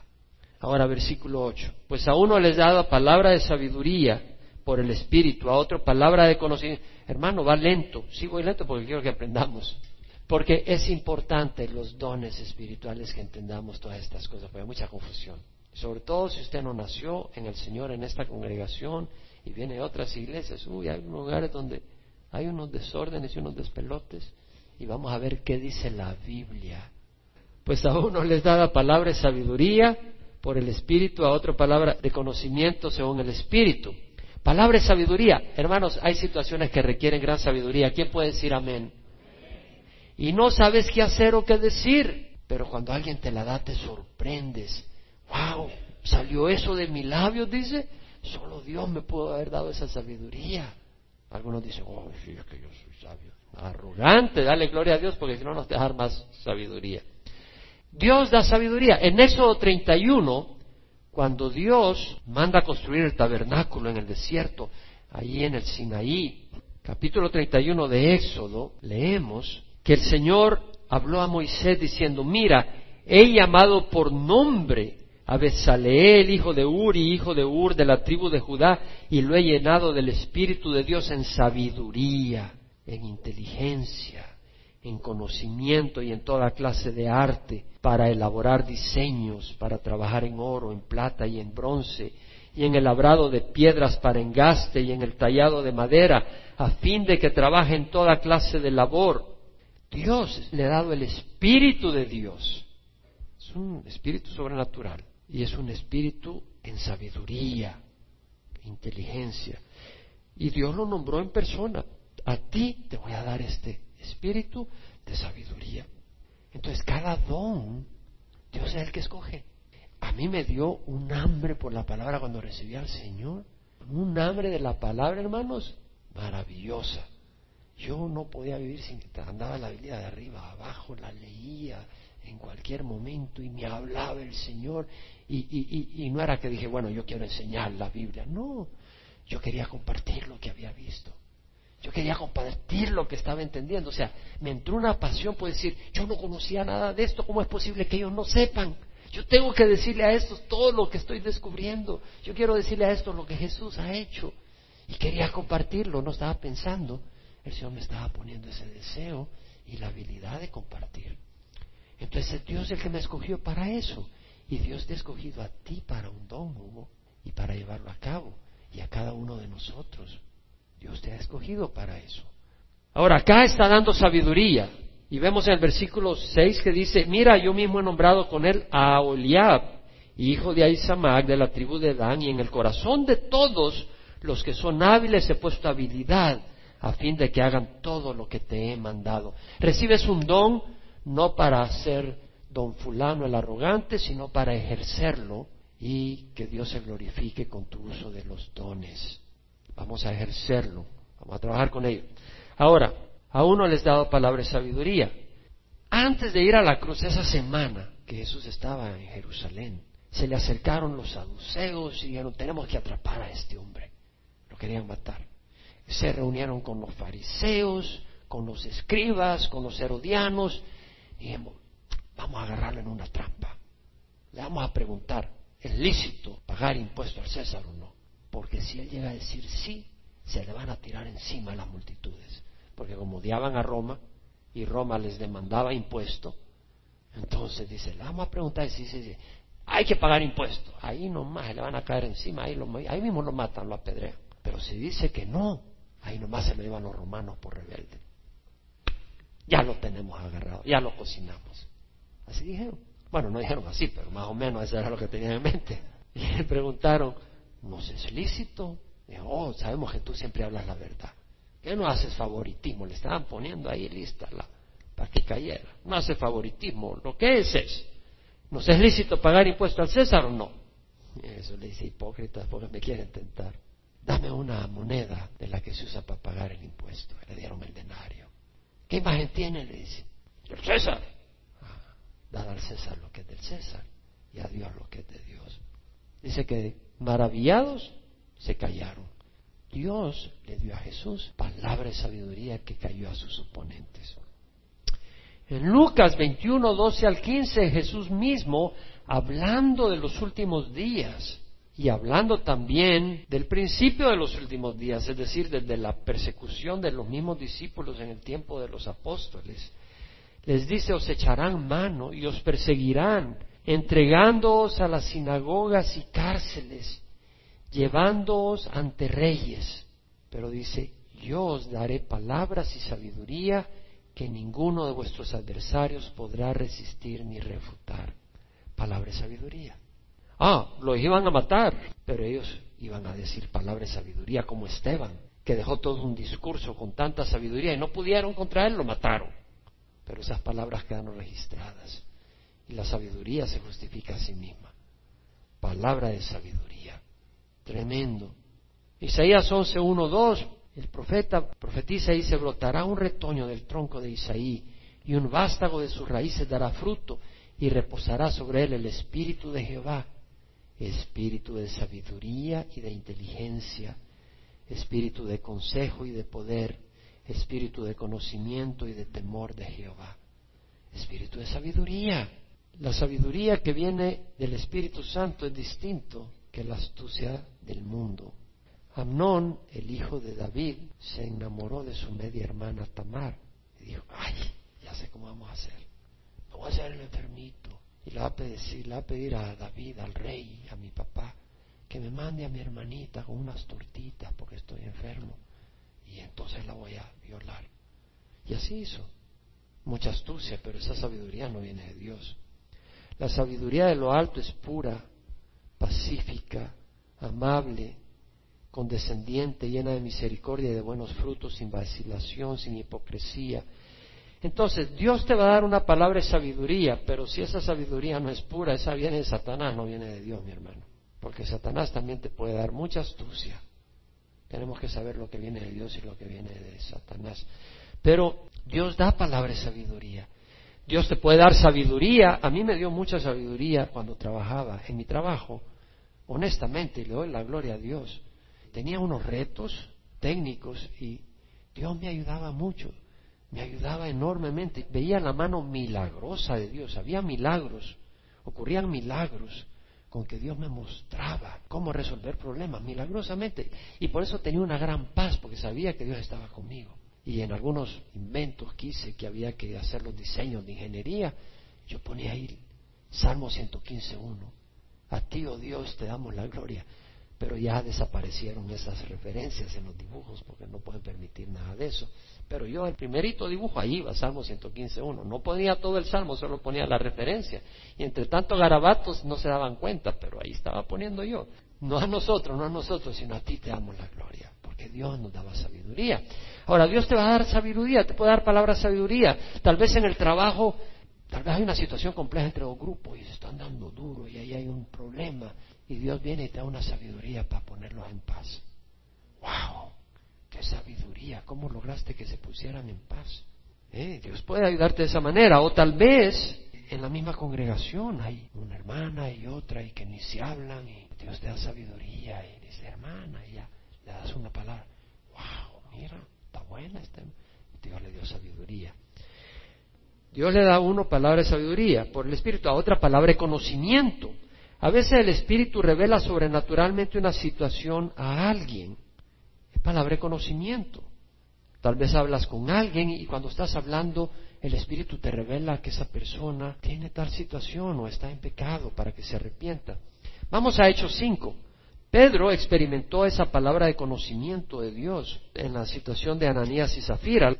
[SPEAKER 1] Ahora versículo 8. Pues a uno les dado palabra de sabiduría por el Espíritu, a otro palabra de conocimiento. Hermano, va lento. Sí voy lento porque quiero que aprendamos. Porque es importante los dones espirituales que entendamos todas estas cosas, porque hay mucha confusión. Sobre todo si usted no nació en el Señor, en esta congregación, y viene a otras iglesias. Uy, hay lugares donde hay unos desórdenes y unos despelotes. Y vamos a ver qué dice la Biblia pues a uno les da la palabra de sabiduría por el Espíritu, a otro palabra de conocimiento según el Espíritu. Palabra de sabiduría. Hermanos, hay situaciones que requieren gran sabiduría. ¿Quién puede decir amén? Y no sabes qué hacer o qué decir. Pero cuando alguien te la da, te sorprendes. ¡Wow! ¿Salió eso de mi labios? Dice. Solo Dios me pudo haber dado esa sabiduría. Algunos dicen, oh, sí, es que yo soy sabio. Arrogante, dale gloria a Dios porque si no nos dejar más sabiduría. Dios da sabiduría. En Éxodo 31, cuando Dios manda construir el tabernáculo en el desierto, allí en el Sinaí, capítulo 31 de Éxodo, leemos que el Señor habló a Moisés diciendo, mira, he llamado por nombre a Besaleel, hijo de Uri, hijo de Ur, de la tribu de Judá, y lo he llenado del Espíritu de Dios en sabiduría, en inteligencia, en conocimiento y en toda clase de arte para elaborar diseños, para trabajar en oro, en plata y en bronce, y en el labrado de piedras para engaste y en el tallado de madera, a fin de que trabaje en toda clase de labor. Dios le ha dado el Espíritu de Dios. Es un espíritu sobrenatural y es un espíritu en sabiduría, inteligencia. Y Dios lo nombró en persona. A ti te voy a dar este espíritu de sabiduría. Entonces cada don, Dios es el que escoge. A mí me dio un hambre por la palabra cuando recibí al Señor. Un hambre de la palabra, hermanos, maravillosa. Yo no podía vivir sin que andaba la Biblia de arriba abajo, la leía en cualquier momento y me hablaba el Señor. Y, y, y, no era que dije, bueno, yo quiero enseñar la Biblia. No, yo quería compartir lo que había visto. Yo quería compartir lo que estaba entendiendo. O sea, me entró una pasión por decir, yo no conocía nada de esto, ¿cómo es posible que ellos no sepan? Yo tengo que decirle a estos todo lo que estoy descubriendo. Yo quiero decirle a estos lo que Jesús ha hecho. Y quería compartirlo, no estaba pensando. El Señor me estaba poniendo ese deseo y la habilidad de compartir. Entonces Dios es el que me escogió para eso. Y Dios te ha escogido a ti para un don, Hugo, y para llevarlo a cabo. Y a cada uno de nosotros. Dios te ha escogido para eso. Ahora, acá está dando sabiduría. Y vemos en el versículo 6 que dice, mira, yo mismo he nombrado con él a Oliab, hijo de Aisamac, de la tribu de Dan, y en el corazón de todos los que son hábiles he puesto habilidad, a fin de que hagan todo lo que te he mandado. Recibes un don no para ser don fulano el arrogante, sino para ejercerlo y que Dios se glorifique con tu uso de los dones. Vamos a ejercerlo, vamos a trabajar con ello. Ahora, a uno les he dado palabra de sabiduría. Antes de ir a la cruz esa semana que Jesús estaba en Jerusalén, se le acercaron los saduceos y dijeron, tenemos que atrapar a este hombre. Lo querían matar. Se reunieron con los fariseos, con los escribas, con los herodianos, dijimos, vamos a agarrarlo en una trampa. Le vamos a preguntar, ¿es lícito pagar impuesto al César o no? Porque si él llega a decir sí, se le van a tirar encima a las multitudes. Porque como odiaban a Roma y Roma les demandaba impuesto, entonces dice, le vamos a preguntar si sí, sí, hay que pagar impuestos. Ahí nomás le van a caer encima, ahí, ahí mismo lo matan, lo apedrean. Pero si dice que no, ahí nomás se lo llevan los romanos por rebelde. Ya lo tenemos agarrado, ya lo cocinamos. Así dijeron. Bueno, no dijeron así, pero más o menos eso era lo que tenían en mente. <laughs> Y le preguntaron, ¿no es lícito? Dijo, oh, sabemos que tú siempre hablas la verdad. ¿Qué no haces favoritismo? Le estaban poniendo ahí lista la, para que cayera. No hace favoritismo. Lo que es es, ¿nos es lícito pagar impuesto al César o no? Eso le dice hipócrita porque me quieren tentar. Dame una moneda de la que se usa para pagar el impuesto. Le dieron el denario. ¿Qué imagen tiene? Le dice. El César. Ah, al César lo que es del César y a Dios lo que es de Dios. Dice que maravillados se callaron. Dios le dio a Jesús palabra de sabiduría que cayó a sus oponentes. En Lucas 21, 12 al 15, Jesús mismo, hablando de los últimos días y hablando también del principio de los últimos días, es decir, desde la persecución de los mismos discípulos en el tiempo de los apóstoles, les dice, os echarán mano y os perseguirán, entregándoos a las sinagogas y cárceles, llevándoos ante reyes. Pero dice, yo os daré palabras y sabiduría que ninguno de vuestros adversarios podrá resistir ni refutar. Palabra y sabiduría. Ah, los iban a matar, pero ellos iban a decir palabra y sabiduría como Esteban, que dejó todo un discurso con tanta sabiduría y no pudieron contra él, lo mataron. Pero esas palabras quedaron registradas y la sabiduría se justifica a sí misma. Palabra de sabiduría. Tremendo. Isaías 11, 1, 2, el profeta profetiza y se brotará un retoño del tronco de Isaí y un vástago de sus raíces dará fruto y reposará sobre él el espíritu de Jehová, espíritu de sabiduría y de inteligencia, espíritu de consejo y de poder, espíritu de conocimiento y de temor de Jehová, espíritu de sabiduría. La sabiduría que viene del Espíritu Santo es distinto que la astucia del mundo. Amnón, el hijo de David, se enamoró de su media hermana Tamar y dijo, ay, ya sé cómo vamos a hacer. Vamos a hacer el enfermito. Y le va, a pedir, va a pedir a David, al rey, a mi papá, que me mande a mi hermanita con unas tortitas porque estoy enfermo. Y entonces la voy a violar. Y así hizo. Mucha astucia, pero esa sabiduría no viene de Dios. La sabiduría de lo alto es pura, pacífica, amable, condescendiente, llena de misericordia y de buenos frutos, sin vacilación, sin hipocresía. Entonces, Dios te va a dar una palabra de sabiduría, pero si esa sabiduría no es pura, esa viene de Satanás, no viene de Dios, mi hermano. Porque Satanás también te puede dar mucha astucia. Tenemos que saber lo que viene de Dios y lo que viene de Satanás. Pero Dios da palabra de sabiduría. Dios te puede dar sabiduría. A mí me dio mucha sabiduría cuando trabajaba en mi trabajo. Honestamente, le doy la gloria a Dios. Tenía unos retos técnicos y Dios me ayudaba mucho me ayudaba enormemente. Veía la mano milagrosa de Dios, había milagros, ocurrían milagros con que Dios me mostraba cómo resolver problemas milagrosamente. Y por eso tenía una gran paz, porque sabía que Dios estaba conmigo. Y en algunos inventos que hice que había que hacer los diseños de ingeniería, yo ponía ahí Salmo 115.1. A ti, oh Dios, te damos la gloria. Pero ya desaparecieron esas referencias en los dibujos porque no pueden permitir nada de eso. Pero yo el primerito dibujo ahí va, Salmo 115.1. No ponía todo el Salmo, solo ponía la referencia. Y entre tanto garabatos no se daban cuenta, pero ahí estaba poniendo yo. No a nosotros, no a nosotros, sino a ti te damos la gloria, porque Dios nos daba sabiduría. Ahora, Dios te va a dar sabiduría, te puede dar palabra sabiduría. Tal vez en el trabajo, tal vez hay una situación compleja entre dos grupos y se están dando duro y ahí hay un problema. Y Dios viene y te da una sabiduría para ponerlos en paz. ¡Wow! ¡Qué sabiduría! ¿Cómo lograste que se pusieran en paz? ¿Eh? Dios puede ayudarte de esa manera. O tal vez en la misma congregación hay una hermana y otra y que ni se hablan y Dios te da sabiduría y dice hermana y ya le das una palabra. ¡Wow! Mira, está buena esta. Dios le dio sabiduría. Dios le da a uno palabra de sabiduría por el Espíritu, a otra palabra de conocimiento. A veces el Espíritu revela sobrenaturalmente una situación a alguien palabra de conocimiento. Tal vez hablas con alguien y cuando estás hablando el Espíritu te revela que esa persona tiene tal situación o está en pecado para que se arrepienta. Vamos a Hechos 5. Pedro experimentó esa palabra de conocimiento de Dios en la situación de Ananías y Zafira.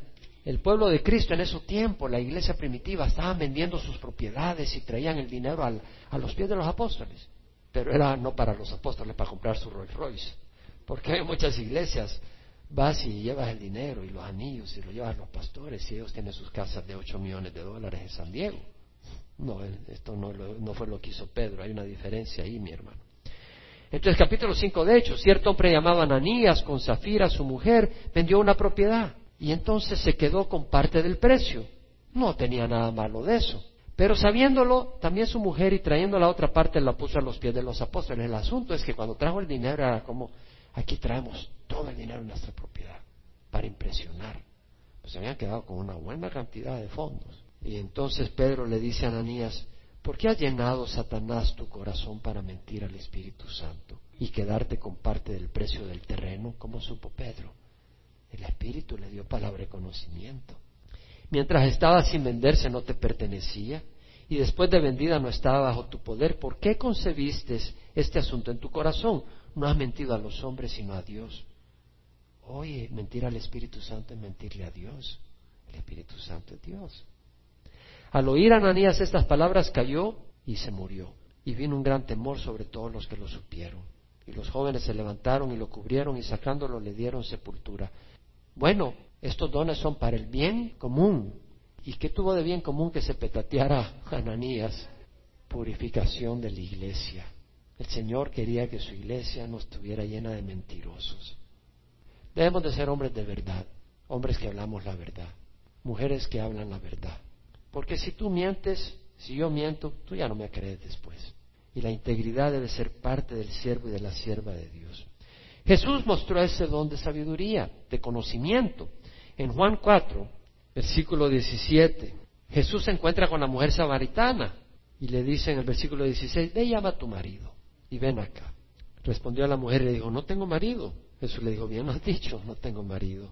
[SPEAKER 1] El pueblo de Cristo en ese tiempo, la iglesia primitiva, estaban vendiendo sus propiedades y traían el dinero a los pies de los apóstoles. Pero era no para los apóstoles, para comprar su Rolls Royce. Porque hay muchas iglesias, vas y llevas el dinero y los anillos y lo llevas a los pastores y ellos tienen sus casas de 8 millones de dólares en San Diego. No, esto no, no fue lo que hizo Pedro, hay una diferencia ahí, mi hermano. Entonces, capítulo 5 de hecho, cierto hombre llamado Ananías con Zafira, su mujer, vendió una propiedad y entonces se quedó con parte del precio. No tenía nada malo de eso. Pero sabiéndolo, también su mujer y trayendo la otra parte la puso a los pies de los apóstoles. El asunto es que cuando trajo el dinero era como Aquí traemos todo el dinero en nuestra propiedad para impresionar. Pues habían quedado con una buena cantidad de fondos. Y entonces Pedro le dice a Ananías, ¿por qué ha llenado Satanás tu corazón para mentir al Espíritu Santo y quedarte con parte del precio del terreno? como supo Pedro? El Espíritu le dio palabra de conocimiento. Mientras estaba sin venderse no te pertenecía y después de vendida no estaba bajo tu poder. ¿Por qué concebiste este asunto en tu corazón? No has mentido a los hombres, sino a Dios. Oye, mentir al Espíritu Santo es mentirle a Dios. El Espíritu Santo es Dios. Al oír Ananías estas palabras cayó y se murió. Y vino un gran temor sobre todos los que lo supieron. Y los jóvenes se levantaron y lo cubrieron y sacándolo le dieron sepultura. Bueno, estos dones son para el bien común. ¿Y qué tuvo de bien común que se petateara Ananías? Purificación de la iglesia. El Señor quería que su iglesia no estuviera llena de mentirosos. Debemos de ser hombres de verdad, hombres que hablamos la verdad, mujeres que hablan la verdad. Porque si tú mientes, si yo miento, tú ya no me crees después. Y la integridad debe ser parte del siervo y de la sierva de Dios. Jesús mostró ese don de sabiduría, de conocimiento. En Juan 4, versículo 17, Jesús se encuentra con la mujer samaritana y le dice en el versículo 16, ve llama a tu marido y ven acá. Respondió a la mujer y le dijo, no tengo marido. Jesús le dijo, bien has dicho, no tengo marido.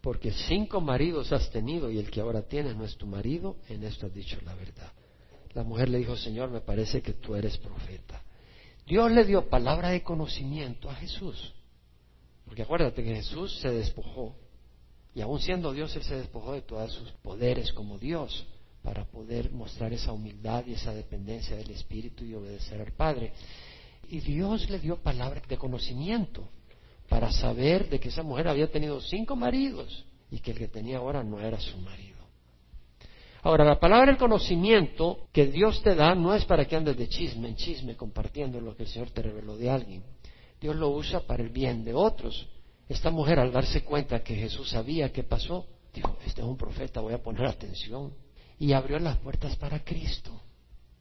[SPEAKER 1] Porque cinco maridos has tenido y el que ahora tienes no es tu marido, en esto has dicho la verdad. La mujer le dijo, Señor, me parece que tú eres profeta. Dios le dio palabra de conocimiento a Jesús. Porque acuérdate que Jesús se despojó, y aún siendo Dios, Él se despojó de todos sus poderes como Dios, para poder mostrar esa humildad y esa dependencia del Espíritu y obedecer al Padre. Y Dios le dio palabra de conocimiento para saber de que esa mujer había tenido cinco maridos y que el que tenía ahora no era su marido. Ahora, la palabra del conocimiento que Dios te da no es para que andes de chisme en chisme compartiendo lo que el Señor te reveló de alguien. Dios lo usa para el bien de otros. Esta mujer al darse cuenta que Jesús sabía qué pasó, dijo, este es un profeta, voy a poner atención. Y abrió las puertas para Cristo.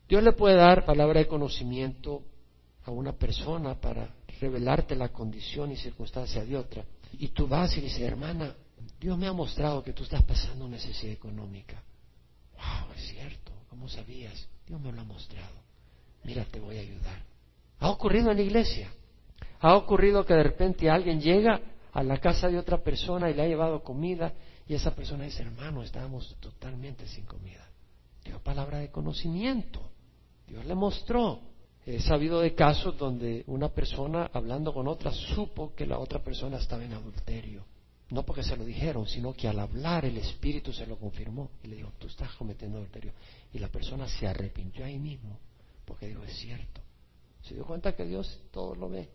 [SPEAKER 1] Dios le puede dar palabra de conocimiento a una persona para revelarte la condición y circunstancia de otra. Y tú vas y dices, hermana, Dios me ha mostrado que tú estás pasando necesidad económica. Wow, es cierto, ¿cómo sabías? Dios me lo ha mostrado. Mira, te voy a ayudar. Ha ocurrido en la iglesia. Ha ocurrido que de repente alguien llega a la casa de otra persona y le ha llevado comida y esa persona dice, hermano, estábamos totalmente sin comida. Dio palabra de conocimiento. Dios le mostró. He sabido de casos donde una persona hablando con otra supo que la otra persona estaba en adulterio. No porque se lo dijeron, sino que al hablar el Espíritu se lo confirmó y le dijo, tú estás cometiendo adulterio. Y la persona se arrepintió ahí mismo porque dijo, es cierto. Se dio cuenta que Dios todo lo ve.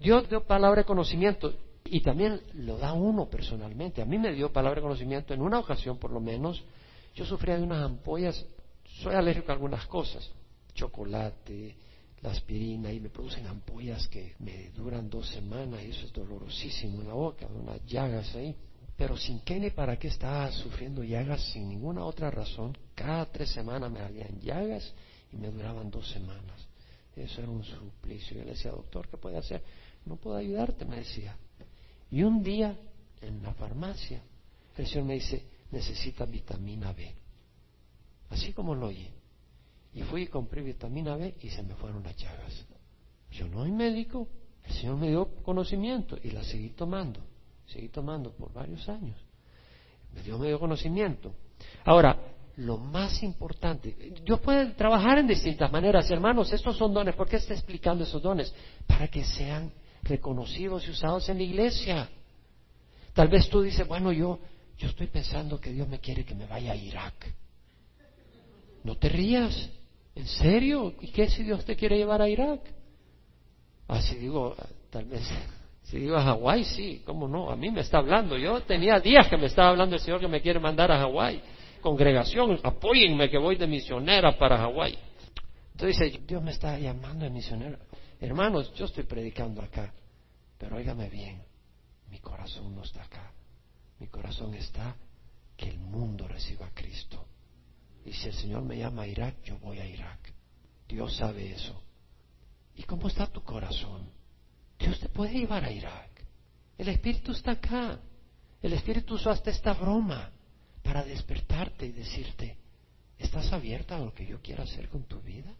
[SPEAKER 1] Dios dio palabra de conocimiento y también lo da uno personalmente. A mí me dio palabra de conocimiento en una ocasión por lo menos. Yo sufría de unas ampollas, soy alérgico a algunas cosas, chocolate, la aspirina y me producen ampollas que me duran dos semanas y eso es dolorosísimo en la boca, unas llagas ahí. Pero sin qué ni para qué estaba sufriendo llagas sin ninguna otra razón. Cada tres semanas me salían llagas y me duraban dos semanas. Eso era un suplicio. Yo le decía, doctor, ¿qué puede hacer? No puedo ayudarte, me decía. Y un día, en la farmacia, el Señor me dice, necesita vitamina B. Así como lo oye. Y fui y compré vitamina B y se me fueron las llagas. Yo no soy médico, el Señor me dio conocimiento y la seguí tomando. Seguí tomando por varios años. Me dio conocimiento. Ahora, lo más importante, Dios puede trabajar en distintas maneras, hermanos, estos son dones. ¿Por qué está explicando esos dones? Para que sean reconocidos y usados en la iglesia. Tal vez tú dices, bueno, yo, yo estoy pensando que Dios me quiere que me vaya a Irak. No te rías. ¿En serio? ¿Y qué si Dios te quiere llevar a Irak? Ah, si digo, tal vez, <laughs> si digo a Hawái, sí, ¿cómo no? A mí me está hablando. Yo tenía días que me estaba hablando el Señor que me quiere mandar a Hawái. Congregación, apóyenme que voy de misionera para Hawái. Entonces dice, Dios me está llamando de misionera. Hermanos, yo estoy predicando acá, pero óigame bien, mi corazón no está acá. Mi corazón está que el mundo reciba a Cristo. Y si el Señor me llama a Irak, yo voy a Irak. Dios sabe eso. ¿Y cómo está tu corazón? Dios te puede llevar a Irak. El Espíritu está acá. El Espíritu usó hasta esta broma para despertarte y decirte, ¿estás abierta a lo que yo quiero hacer con tu vida?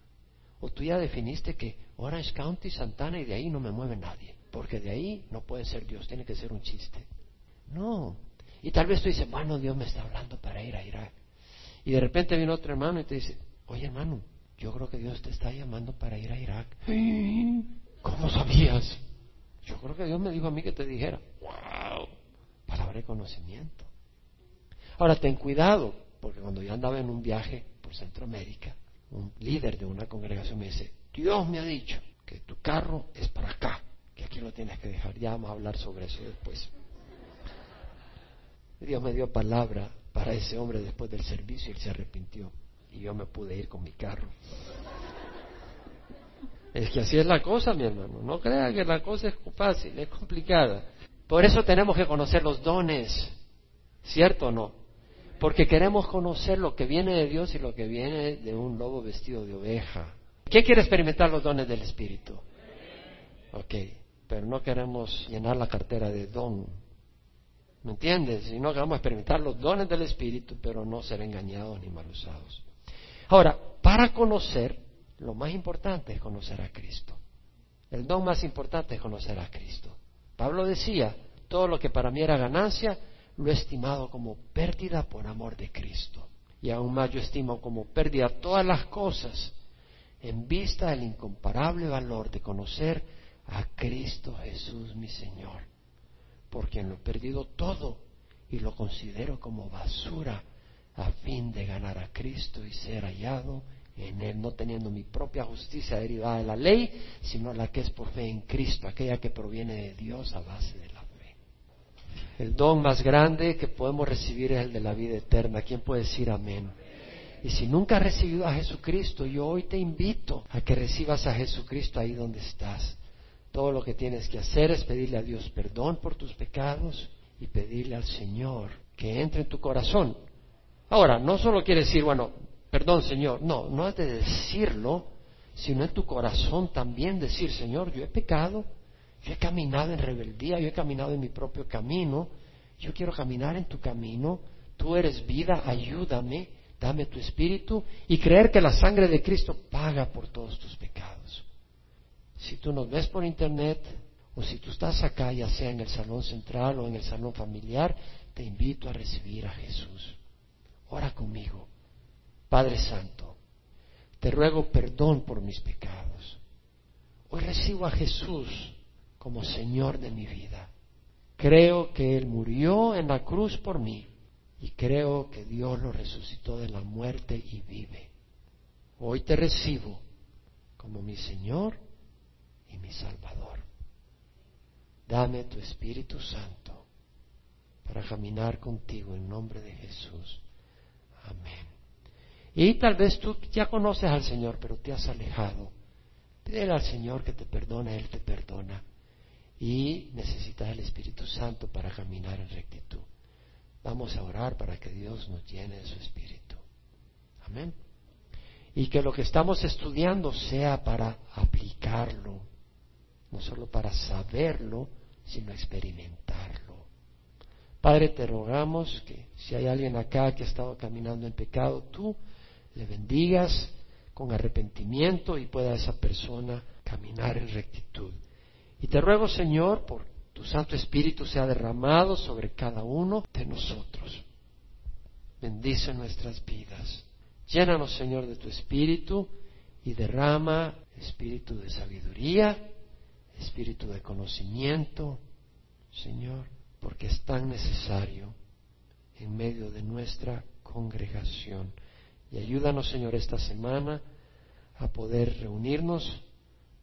[SPEAKER 1] ¿O tú ya definiste que Orange County, Santana y de ahí no me mueve nadie? Porque de ahí no puede ser Dios, tiene que ser un chiste. No. Y tal vez tú dices, bueno, Dios me está hablando para ir a Irak. Y de repente viene otro hermano y te dice, oye hermano, yo creo que Dios te está llamando para ir a Irak. ¿Cómo sabías? Yo creo que Dios me dijo a mí que te dijera, wow, palabra de conocimiento. Ahora ten cuidado, porque cuando yo andaba en un viaje por Centroamérica, un líder de una congregación me dice, Dios me ha dicho que tu carro es para acá, que aquí lo tienes que dejar. Ya vamos a hablar sobre eso después. Dios me dio palabra para ese hombre después del servicio él se arrepintió y yo me pude ir con mi carro. Es que así es la cosa, mi hermano. No crea que la cosa es fácil, es complicada. Por eso tenemos que conocer los dones, ¿cierto o no? Porque queremos conocer lo que viene de Dios y lo que viene de un lobo vestido de oveja. ¿Quién quiere experimentar los dones del Espíritu? Ok, pero no queremos llenar la cartera de don ¿Me entiendes? no que vamos a experimentar los dones del Espíritu, pero no ser engañados ni mal usados. Ahora, para conocer, lo más importante es conocer a Cristo. El don más importante es conocer a Cristo. Pablo decía, todo lo que para mí era ganancia, lo he estimado como pérdida por amor de Cristo. Y aún más yo estimo como pérdida todas las cosas en vista del incomparable valor de conocer a Cristo Jesús mi Señor por quien lo he perdido todo y lo considero como basura a fin de ganar a Cristo y ser hallado en Él, no teniendo mi propia justicia derivada de la ley, sino la que es por fe en Cristo, aquella que proviene de Dios a base de la fe. El don más grande que podemos recibir es el de la vida eterna. ¿Quién puede decir amén? Y si nunca has recibido a Jesucristo, yo hoy te invito a que recibas a Jesucristo ahí donde estás. Todo lo que tienes que hacer es pedirle a Dios perdón por tus pecados y pedirle al Señor que entre en tu corazón. Ahora, no solo quiere decir, bueno, perdón Señor, no, no es de decirlo, sino en tu corazón también decir, Señor, yo he pecado, yo he caminado en rebeldía, yo he caminado en mi propio camino, yo quiero caminar en tu camino, tú eres vida, ayúdame, dame tu espíritu y creer que la sangre de Cristo paga por todos tus pecados. Si tú nos ves por internet o si tú estás acá, ya sea en el salón central o en el salón familiar, te invito a recibir a Jesús. Ora conmigo. Padre Santo, te ruego perdón por mis pecados. Hoy recibo a Jesús como Señor de mi vida. Creo que Él murió en la cruz por mí y creo que Dios lo resucitó de la muerte y vive. Hoy te recibo como mi Señor y mi Salvador. Dame tu Espíritu Santo para caminar contigo en nombre de Jesús. Amén. Y tal vez tú ya conoces al Señor, pero te has alejado. Pídele al Señor que te perdone, Él te perdona. Y necesitas el Espíritu Santo para caminar en rectitud. Vamos a orar para que Dios nos llene de su Espíritu. Amén. Y que lo que estamos estudiando sea para aplicarlo, no solo para saberlo, sino experimentarlo. Padre, te rogamos que si hay alguien acá que ha estado caminando en pecado, tú le bendigas con arrepentimiento y pueda esa persona caminar en rectitud. Y te ruego, Señor, por tu Santo Espíritu sea derramado sobre cada uno de nosotros. Bendice nuestras vidas. Llénanos, Señor, de tu Espíritu y derrama espíritu de sabiduría, espíritu de conocimiento, Señor, porque es tan necesario en medio de nuestra congregación. Y ayúdanos, Señor, esta semana a poder reunirnos,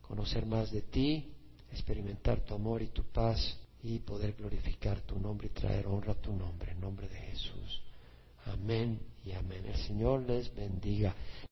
[SPEAKER 1] conocer más de ti, experimentar tu amor y tu paz y poder glorificar tu nombre y traer honra a tu nombre, en nombre de Jesús. Amén y amén. El Señor les bendiga.